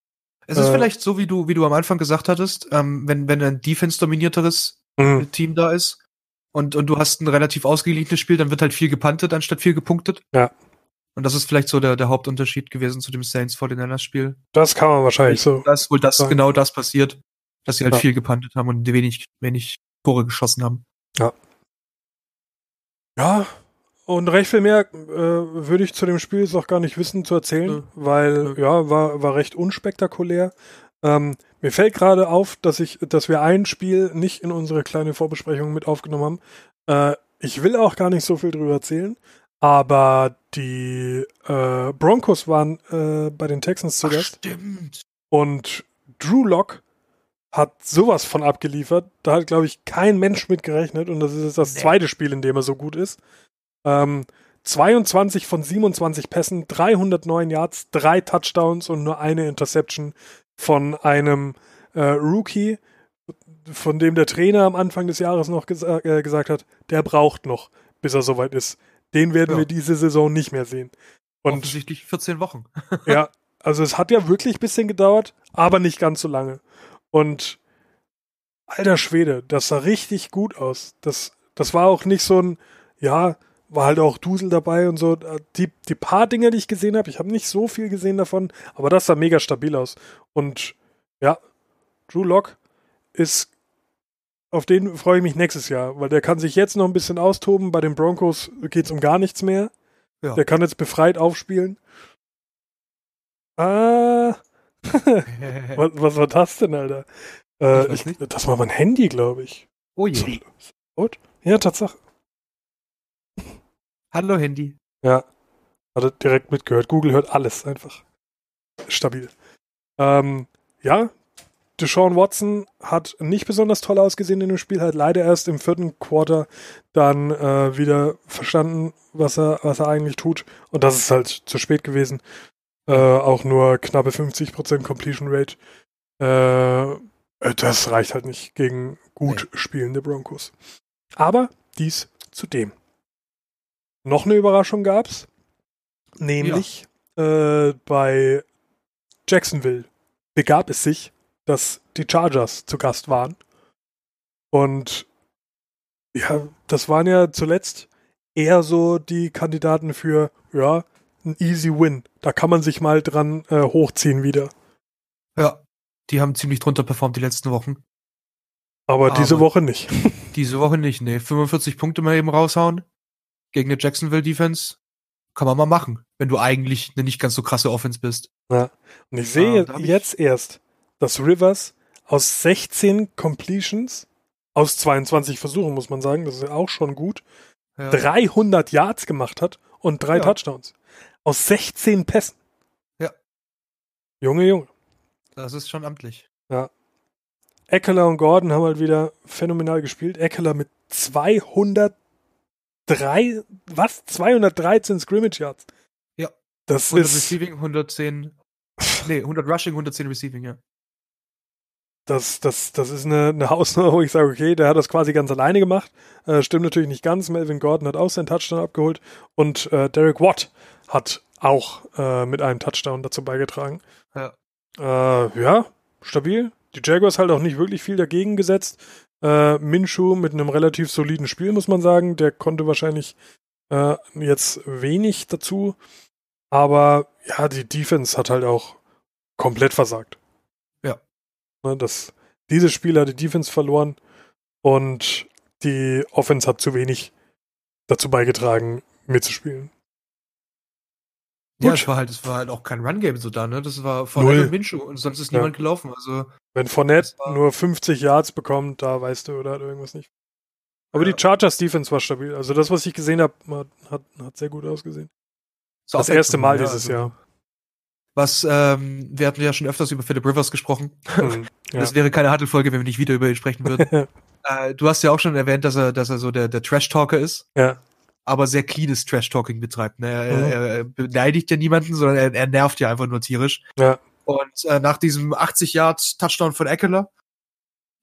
es ist Äh. vielleicht so, wie du, wie du am Anfang gesagt hattest, ähm, wenn, wenn ein Defense-dominierteres Team da ist und, und du hast ein relativ ausgeglichenes Spiel, dann wird halt viel gepuntet anstatt viel gepunktet. Ja. Und das ist vielleicht so der, der Hauptunterschied gewesen zu dem Saints 49ers Spiel. Das kann man wahrscheinlich so. Das, wohl das sagen. genau das passiert, dass sie halt Ja. viel gepuntet haben und wenig, wenig Tore geschossen haben. Ja, und recht viel mehr äh, würde ich zu dem Spiel jetzt auch gar nicht wissen zu erzählen, Nö. weil ja, war, war recht unspektakulär. Ähm, mir fällt gerade auf, dass ich, dass wir ein Spiel nicht in unsere kleine Vorbesprechung mit aufgenommen haben. Äh, ich will auch gar nicht so viel drüber erzählen, aber die äh, Broncos waren äh, bei den Texans zu Gast stimmt. und Drew Lock hat sowas von abgeliefert. Da hat, glaube ich, kein Mensch mit gerechnet. Und das ist das Nee. zweite Spiel, in dem er so gut ist. Ähm, 22 von 27 Pässen, 309 Yards, drei Touchdowns und nur eine Interception von einem äh, Rookie, von dem der Trainer am Anfang des Jahres noch gesa äh, gesagt hat, der braucht noch, bis er soweit ist. Den werden Ja. wir diese Saison nicht mehr sehen. Und Offensichtlich 14 Wochen. ja, also es hat ja wirklich ein bisschen gedauert, aber nicht ganz so lange. Und alter Schwede, das sah richtig gut aus. Das, das war auch nicht so ein, ja, war halt auch Dusel dabei und so. Die, die paar Dinge, die ich gesehen habe, ich habe nicht so viel gesehen davon, aber das sah mega stabil aus. Und ja, Drew Lock ist, auf den freue ich mich nächstes Jahr, weil der kann sich jetzt noch ein bisschen austoben. Bei den Broncos geht es um gar nichts mehr. Ja. Der kann jetzt befreit aufspielen. Ah, was, was war das denn, Alter? Äh, Ich das war mein Handy, glaube ich. oh je. Ja, Tatsache. Hallo Handy. Ja. Hat er direkt mitgehört. Google hört alles einfach. Stabil. Ähm, ja, Deshaun Watson hat nicht besonders toll ausgesehen in dem Spiel, hat leider erst im vierten Quarter dann äh, wieder verstanden, was er, was er eigentlich tut. Und das ist halt zu spät gewesen. Äh, auch nur knappe 50% Completion Rate. Äh, äh, das reicht halt nicht gegen gut spielende Broncos. Aber dies zu dem. Noch eine Überraschung gab's, nämlich ja. äh, bei Jacksonville begab es sich, dass die Chargers zu Gast waren. Und ja, das waren ja zuletzt eher so die Kandidaten für, ja, ein easy win. Da kann man sich mal dran äh, hochziehen wieder. Ja, die haben ziemlich drunter performt die letzten Wochen. Aber, Aber diese Woche nicht. diese Woche nicht, nee. 45 Punkte mal eben raushauen gegen eine Jacksonville Defense. Kann man mal machen, wenn du eigentlich eine nicht ganz so krasse Offense bist. Ja. Und ich sehe ja, jetzt ich... erst, dass Rivers aus 16 Completions, aus 22 Versuchen, muss man sagen, das ist ja auch schon gut, ja. 300 Yards gemacht hat und drei ja. Touchdowns. Aus 16 Pässen. Ja. Junge, Junge. Das ist schon amtlich. Ja. Eckler und Gordon haben halt wieder phänomenal gespielt. Eckler mit 203, was? 213 Scrimmage Yards. Ja. Das 100 ist. Receiving, 110. nee, 100 Rushing, 110 Receiving, ja. Das, das, das ist eine, eine Hausnummer, wo ich sage, okay, der hat das quasi ganz alleine gemacht. Äh, stimmt natürlich nicht ganz. Melvin Gordon hat auch seinen Touchdown abgeholt und äh, Derek Watt hat auch äh, mit einem Touchdown dazu beigetragen. Ja. Äh, ja, stabil. Die Jaguars halt auch nicht wirklich viel dagegen gesetzt. Äh, Minshu mit einem relativ soliden Spiel, muss man sagen. Der konnte wahrscheinlich äh, jetzt wenig dazu. Aber ja, die Defense hat halt auch komplett versagt. Ja. Ne, das, dieses Spiel hat die Defense verloren und die Offense hat zu wenig dazu beigetragen, mitzuspielen. Gut. Ja, es war halt, es war halt auch kein Run-Game so da, ne? Das war Fournette und Minshew und sonst ist niemand ja. gelaufen. Also wenn Fournette nur 50 Yards bekommt, da weißt du, oder hat irgendwas nicht. Aber ja. die Chargers Defense war stabil. Also das, was ich gesehen habe, hat, hat sehr gut ausgesehen. So das erste Mal ja, dieses also, Jahr. Was, ähm, wir hatten ja schon öfters über Philip Rivers gesprochen. Mhm. Das wäre keine Huddle-Folge, wenn wir nicht wieder über ihn sprechen würden. äh, du hast ja auch schon erwähnt, dass er, dass er so der, der Trash-Talker ist. Ja aber sehr cleanes Trash-Talking betreibt. Ne? Er, mhm. er, beleidigt ja niemanden, sondern er, er, nervt ja einfach nur tierisch. Ja. Und äh, nach diesem 80-Yard-Touchdown von Eckler,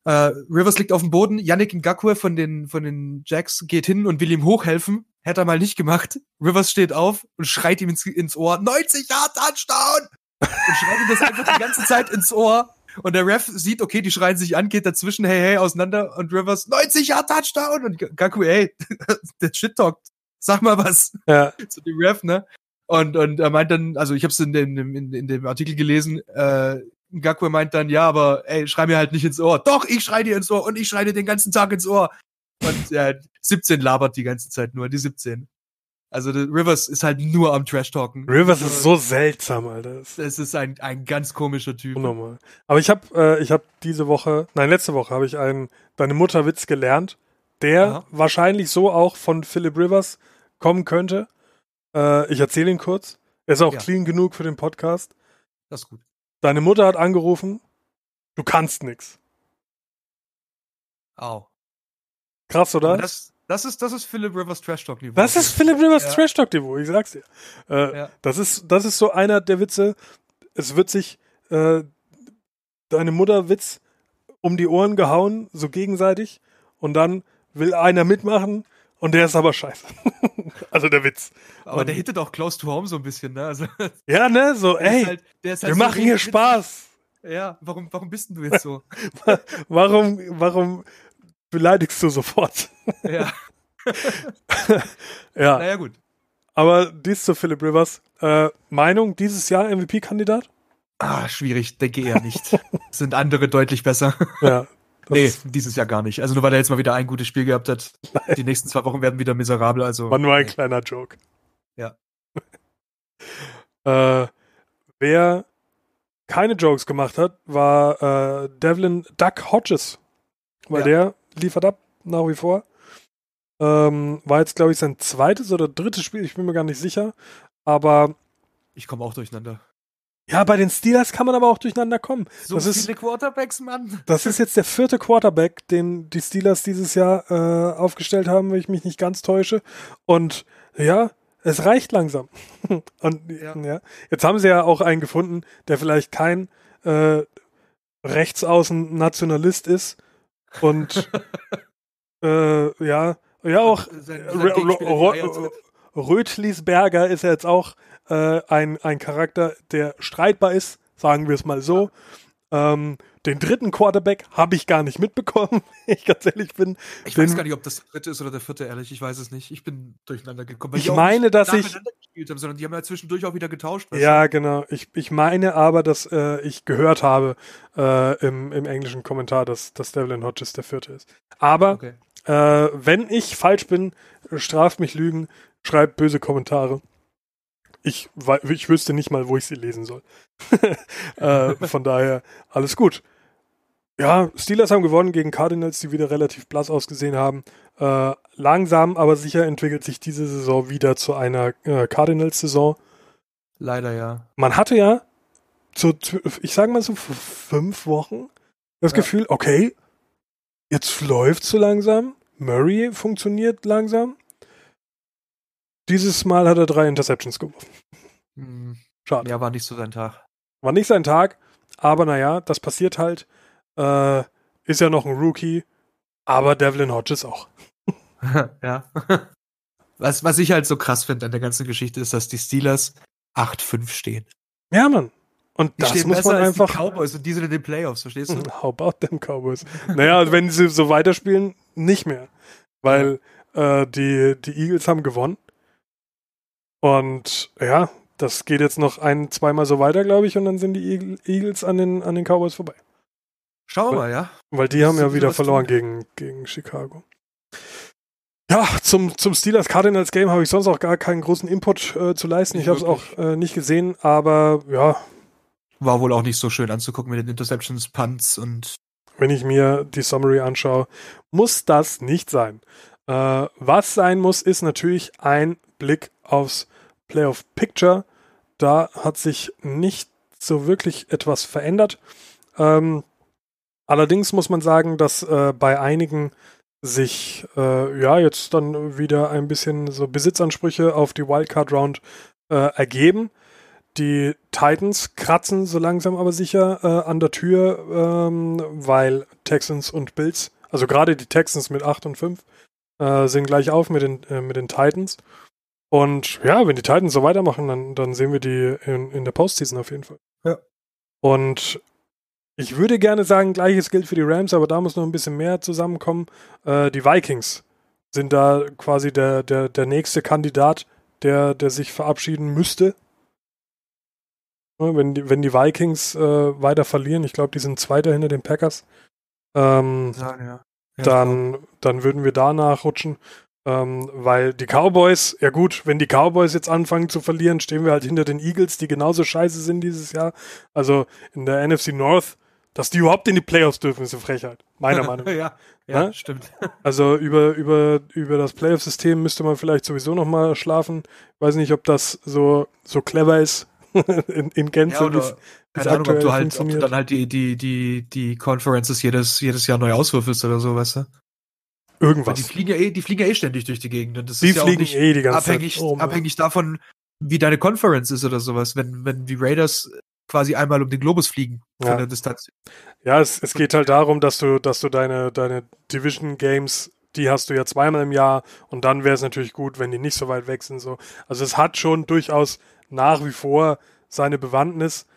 äh, Rivers liegt auf dem Boden, Yannick Ngakwe von den, von den Jacks geht hin und will ihm hochhelfen. Hätte er mal nicht gemacht. Rivers steht auf und schreit ihm ins, ins Ohr, 90 Yard Touchdown! Und schreit ihm das einfach die ganze Zeit ins Ohr. Und der Ref sieht, okay, die schreien sich an, geht dazwischen, hey, hey, auseinander. Und Rivers, 90 Yard Touchdown! Und Gaku, hey, der Shit talkt. Sag mal was. Ja. Zu dem Ref, ne? Und, und er meint dann, also ich habe es in dem, in, in dem Artikel gelesen, äh, Gaku meint dann, ja, aber ey, schrei mir halt nicht ins Ohr. Doch, ich schrei dir ins Ohr und ich schrei dir den ganzen Tag ins Ohr. Und ja, 17 labert die ganze Zeit nur, die 17. Also Rivers ist halt nur am Trash-Talken. Rivers ist so seltsam, Alter. Es ist ein, ein ganz komischer Typ. Unnormal. Aber ich habe äh, ich hab diese Woche, nein, letzte Woche habe ich einen Deine Mutter Witz gelernt, der Aha. wahrscheinlich so auch von Philip Rivers kommen könnte. Äh, ich erzähle ihn kurz. Er ist auch ja. clean genug für den Podcast. Das ist gut. Deine Mutter hat angerufen, du kannst nix. Au. Krass, oder? das, das ist, das ist Philip Rivers Trash Talk Niveau. Das ist Philip Rivers ja. Trash Talk Niveau, ich sag's dir. Äh, ja. das, ist, das ist so einer der Witze. Es wird sich äh, deine Mutter Witz um die Ohren gehauen, so gegenseitig. Und dann will einer mitmachen und der ist aber scheiße. also der Witz. Aber und, der hittet auch close to home so ein bisschen, ne? Also, ja, ne? So, ey, halt, halt wir so machen hier Spaß. Ja, warum, warum bist denn du jetzt so? warum, warum beleidigst du sofort. Ja. ja. Naja, gut. Aber dies zu Philip Rivers. Äh, Meinung, dieses Jahr MVP-Kandidat? Ah, schwierig, denke eher nicht. Sind andere deutlich besser. Ja. Nee, dieses Jahr gar nicht. Also nur weil er jetzt mal wieder ein gutes Spiel gehabt hat. Nein. Die nächsten zwei Wochen werden wieder miserabel. Also, War nur ein nee. kleiner Joke. Ja. äh, wer keine Jokes gemacht hat, war äh, Devlin Duck Hodges. Weil ja. der liefert ab, nach wie vor. Ähm, war jetzt, glaube ich, sein zweites oder drittes Spiel, ich bin mir gar nicht sicher. Aber. Ich komme auch durcheinander. Ja, bei den Steelers kann man aber auch durcheinander kommen. So das viele ist, Quarterbacks, Mann. Das ist jetzt der vierte Quarterback, den die Steelers dieses Jahr äh, aufgestellt haben, wenn ich mich nicht ganz täusche. Und ja, es reicht langsam. Und ja. ja. jetzt haben sie ja auch einen gefunden, der vielleicht kein äh, rechtsaußen Nationalist ist, und äh, ja, ja auch Rötlisberger ist ja jetzt auch äh, ein, ein Charakter, der streitbar ist, sagen wir es mal so. Ähm, den dritten Quarterback habe ich gar nicht mitbekommen, wenn ich ganz ehrlich bin. Ich den, weiß gar nicht, ob das der dritte ist oder der vierte, ehrlich. Ich weiß es nicht. Ich bin durcheinander gekommen. Ich meine, dass ich. Gespielt haben, sondern die haben ja zwischendurch auch wieder getauscht. Ja, du? genau. Ich, ich meine aber, dass äh, ich gehört habe äh, im, im englischen Kommentar, dass, dass Devlin Hodges der vierte ist. Aber okay. äh, wenn ich falsch bin, straft mich Lügen, schreibt böse Kommentare. Ich, ich wüsste nicht mal, wo ich sie lesen soll. äh, von daher alles gut. Ja, Steelers haben gewonnen gegen Cardinals, die wieder relativ blass ausgesehen haben. Äh, langsam, aber sicher entwickelt sich diese Saison wieder zu einer äh, Cardinals-Saison. Leider ja. Man hatte ja, zu, ich sage mal so, fünf Wochen das ja. Gefühl, okay, jetzt läuft so langsam. Murray funktioniert langsam. Dieses Mal hat er drei Interceptions geworfen. Hm. Schade. Ja, war nicht so sein Tag. War nicht sein Tag, aber naja, das passiert halt. Äh, ist ja noch ein Rookie, aber Devlin Hodges auch. ja. Was, was ich halt so krass finde an der ganzen Geschichte ist, dass die Steelers 8-5 stehen. Ja, Mann. Und die das muss man einfach. Die Cowboys und die sind in den Playoffs, verstehst du? How about them Cowboys? naja, wenn sie so weiterspielen, nicht mehr. Weil äh, die, die Eagles haben gewonnen. Und ja, das geht jetzt noch ein, zweimal so weiter, glaube ich, und dann sind die Eagles an den, an den Cowboys vorbei. Schauen wir mal, ja. Weil die haben ja wieder verloren gegen, gegen Chicago. Ja, zum, zum Steelers Cardinals Game habe ich sonst auch gar keinen großen Input äh, zu leisten. Nicht ich habe es auch äh, nicht gesehen, aber ja. War wohl auch nicht so schön anzugucken mit den Interceptions, Punts und. Wenn ich mir die Summary anschaue, muss das nicht sein. Äh, was sein muss, ist natürlich ein Blick aufs Playoff Picture. Da hat sich nicht so wirklich etwas verändert. Ähm, Allerdings muss man sagen, dass äh, bei einigen sich äh, ja jetzt dann wieder ein bisschen so Besitzansprüche auf die Wildcard Round äh, ergeben. Die Titans kratzen so langsam aber sicher äh, an der Tür, ähm, weil Texans und Bills, also gerade die Texans mit 8 und 5, äh, sind gleich auf mit den, äh, mit den Titans. Und ja, wenn die Titans so weitermachen, dann, dann sehen wir die in, in der Postseason auf jeden Fall. Ja. Und ich würde gerne sagen, gleiches gilt für die Rams, aber da muss noch ein bisschen mehr zusammenkommen. Äh, die Vikings sind da quasi der, der, der nächste Kandidat, der, der sich verabschieden müsste. Wenn die, wenn die Vikings äh, weiter verlieren, ich glaube, die sind Zweiter hinter den Packers, ähm, ja, ja. Ja, dann, dann würden wir da nachrutschen. Ähm, weil die Cowboys, ja gut, wenn die Cowboys jetzt anfangen zu verlieren, stehen wir halt hinter den Eagles, die genauso scheiße sind dieses Jahr. Also in der NFC North dass die überhaupt in die Playoffs dürfen, ist eine Frechheit. Meiner Meinung nach. ja, ja, ja, stimmt. Also über, über, über das Playoff-System müsste man vielleicht sowieso nochmal schlafen. Weiß nicht, ob das so, so clever ist in, in Gänze. Ja, oder, keine Ahnung, ob du halt, ob du dann halt die, die, die, die Conferences jedes, jedes Jahr neu auswürfelst oder so, weißt du? Irgendwas. die fliegen ja eh, die fliegen ja eh ständig durch die Gegend. Und das die ist ja fliegen auch eh die ganze abhängig, Zeit. Oh, abhängig davon, wie deine Conference ist oder sowas. Wenn, wenn die Raiders quasi einmal um den Globus fliegen von ja. der Distanz. Ja, es, es geht halt darum, dass du, dass du deine, deine Division Games, die hast du ja zweimal im Jahr und dann wäre es natürlich gut, wenn die nicht so weit weg sind. So. Also es hat schon durchaus nach wie vor seine Bewandtnis,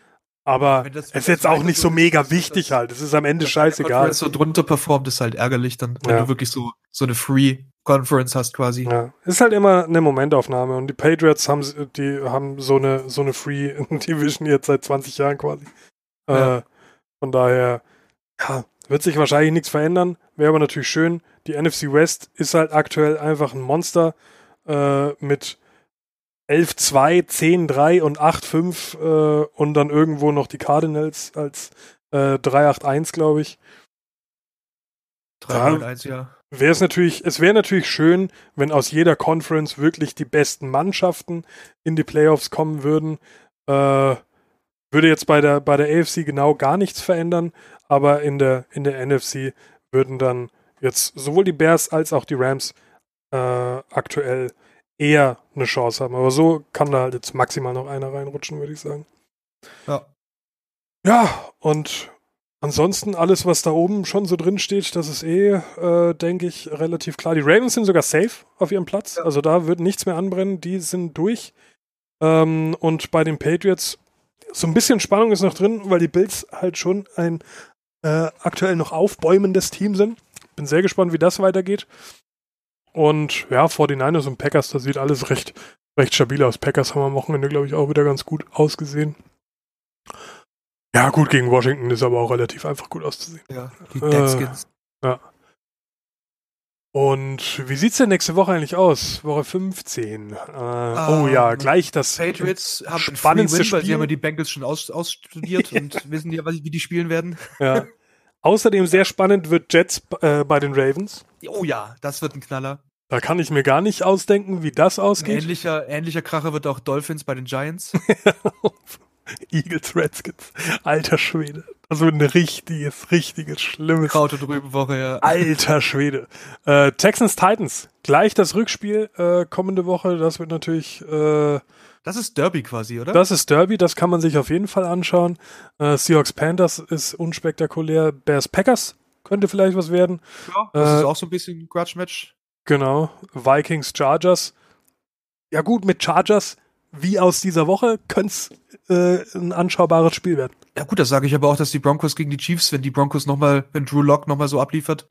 aber es ist jetzt auch nicht so mega wichtig das, halt. Es ist am Ende scheißegal. Wenn es so drunter performt, ist halt ärgerlich, dann, wenn ja. du wirklich so, so eine Free Conference hast quasi. Ja, ist halt immer eine Momentaufnahme und die Patriots haben, die haben so eine, so eine Free Division jetzt seit 20 Jahren quasi. Ja. Äh, von daher, ja, wird sich wahrscheinlich nichts verändern. Wäre aber natürlich schön. Die NFC West ist halt aktuell einfach ein Monster äh, mit 11-2, 10-3 und 8-5 äh, und dann irgendwo noch die Cardinals als äh, 3-8-1, glaube ich. 3-8-1, ja wäre es natürlich, es wäre natürlich schön, wenn aus jeder Conference wirklich die besten Mannschaften in die Playoffs kommen würden. Äh, würde jetzt bei der, bei der AFC genau gar nichts verändern, aber in der, in der NFC würden dann jetzt sowohl die Bears als auch die Rams äh, aktuell eher eine Chance haben. Aber so kann da halt jetzt maximal noch einer reinrutschen, würde ich sagen. Ja. Ja, und ansonsten alles, was da oben schon so drin steht, das ist eh, äh, denke ich, relativ klar. Die Ravens sind sogar safe auf ihrem Platz. Ja. Also da wird nichts mehr anbrennen. Die sind durch. Ähm, und bei den Patriots so ein bisschen Spannung ist noch drin, weil die Bills halt schon ein äh, aktuell noch aufbäumendes Team sind. Bin sehr gespannt, wie das weitergeht. Und ja, 49ers und Packers, das sieht alles recht, recht stabil aus. Packers haben am Wochenende, glaube ich, auch wieder ganz gut ausgesehen. Ja, gut, gegen Washington ist aber auch relativ einfach gut auszusehen. Ja, die Deadskins. Äh, ja. Und wie sieht's denn nächste Woche eigentlich aus? Woche 15. Äh, uh, oh ja, gleich das Patriots haben spannendste Win, Spiel. Weil sie haben ja die Bengals schon aus, ausstudiert und wissen ja, wie die spielen werden. Ja. Außerdem sehr spannend wird Jets äh, bei den Ravens. Oh ja, das wird ein Knaller. Da kann ich mir gar nicht ausdenken, wie das ausgeht. Ein ähnlicher, ähnlicher Kracher wird auch Dolphins bei den Giants. Eagles, Redskins. Alter Schwede. Also ein richtiges, richtiges, schlimmes. Kraut und Rübenwoche, ja. Alter Schwede. Äh, Texans, Titans. Gleich das Rückspiel äh, kommende Woche. Das wird natürlich. Äh, das ist Derby quasi, oder? Das ist Derby, das kann man sich auf jeden Fall anschauen. Äh, Seahawks Panthers ist unspektakulär. Bears Packers könnte vielleicht was werden. Ja, das äh, ist auch so ein bisschen Grudge-Match. Genau. Vikings Chargers. Ja, gut, mit Chargers wie aus dieser Woche könnte es äh, ein anschaubares Spiel werden. Ja gut, das sage ich aber auch, dass die Broncos gegen die Chiefs, wenn die Broncos nochmal, wenn Drew Lock nochmal so abliefert,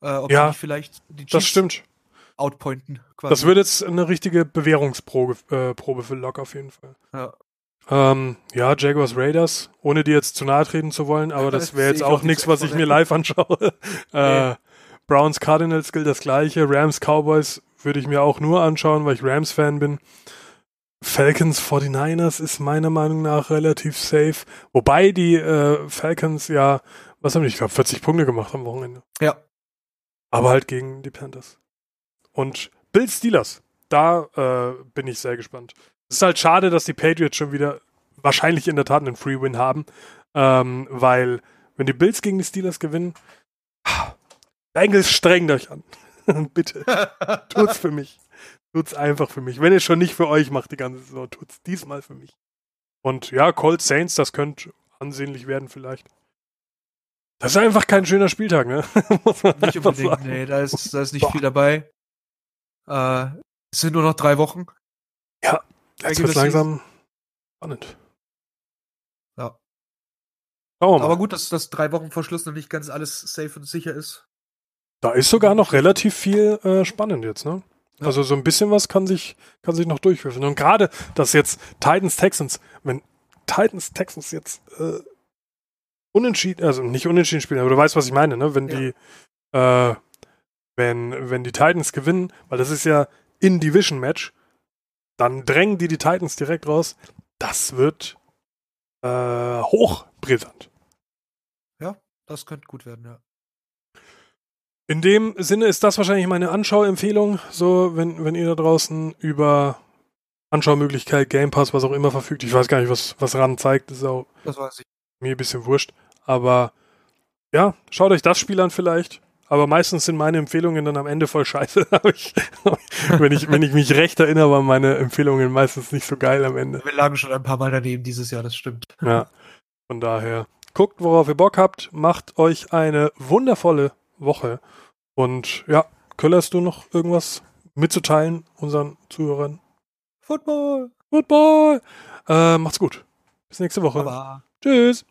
äh, ob ja, vielleicht die Chiefs das stimmt. Outpointen. Quasi. Das wird jetzt eine richtige Bewährungsprobe äh, Probe für Lock auf jeden Fall. Ja. Ähm, ja, Jaguars Raiders, ohne dir jetzt zu nahe treten zu wollen, aber das wäre jetzt auch nichts, was ich mir live anschaue. äh, Browns Cardinals gilt das gleiche, Rams Cowboys würde ich mir auch nur anschauen, weil ich Rams-Fan bin. Falcons 49ers ist meiner Meinung nach relativ safe. Wobei die äh, Falcons ja, was haben die, ich glaube, 40 Punkte gemacht am Wochenende. Ja. Aber halt gegen die Panthers. Und Bill Steelers, da äh, bin ich sehr gespannt. Es ist halt schade, dass die Patriots schon wieder wahrscheinlich in der Tat einen Free Win haben, ähm, weil wenn die Bills gegen die Steelers gewinnen, Bengals strengt euch an. Bitte. Tut's für mich. Tut's einfach für mich. Wenn ihr schon nicht für euch macht die ganze Saison, tut's diesmal für mich. Und ja, Colt Saints, das könnte ansehnlich werden vielleicht. Das ist einfach kein schöner Spieltag, ne? Muss man nicht unbedingt, sagen. nee, da ist, da ist nicht Boah. viel dabei. Äh, es sind nur noch drei Wochen. Ja, jetzt wird langsam spannend. Ja. Oh, Aber gut, dass das drei Wochen vor Schluss noch nicht ganz alles safe und sicher ist. Da ist sogar noch relativ viel äh, spannend jetzt, ne? Ja. Also so ein bisschen was kann sich, kann sich noch durchwürfen. Und gerade, dass jetzt Titans Texans, wenn Titans Texans jetzt äh, unentschieden, also nicht unentschieden spielen, aber du weißt, was ich meine, ne? Wenn ja. die, äh, wenn, wenn die Titans gewinnen, weil das ist ja In-Division-Match, dann drängen die die Titans direkt raus. Das wird äh, hochbrisant. Ja, das könnte gut werden, ja. In dem Sinne ist das wahrscheinlich meine Anschauempfehlung. So, wenn, wenn ihr da draußen über Anschaumöglichkeit, Game Pass, was auch immer verfügt. Ich weiß gar nicht, was, was RAN zeigt. Das ist auch das weiß ich. mir ein bisschen wurscht. Aber ja, schaut euch das Spiel an vielleicht. Aber meistens sind meine Empfehlungen dann am Ende voll scheiße. ich, wenn, ich, wenn ich mich recht erinnere, waren meine Empfehlungen meistens nicht so geil am Ende. Wir lagen schon ein paar Mal daneben dieses Jahr, das stimmt. Ja, von daher. Guckt, worauf ihr Bock habt. Macht euch eine wundervolle Woche. Und ja, Köllerst du noch irgendwas mitzuteilen unseren Zuhörern? Football! Football! Äh, macht's gut. Bis nächste Woche. Baba. Tschüss.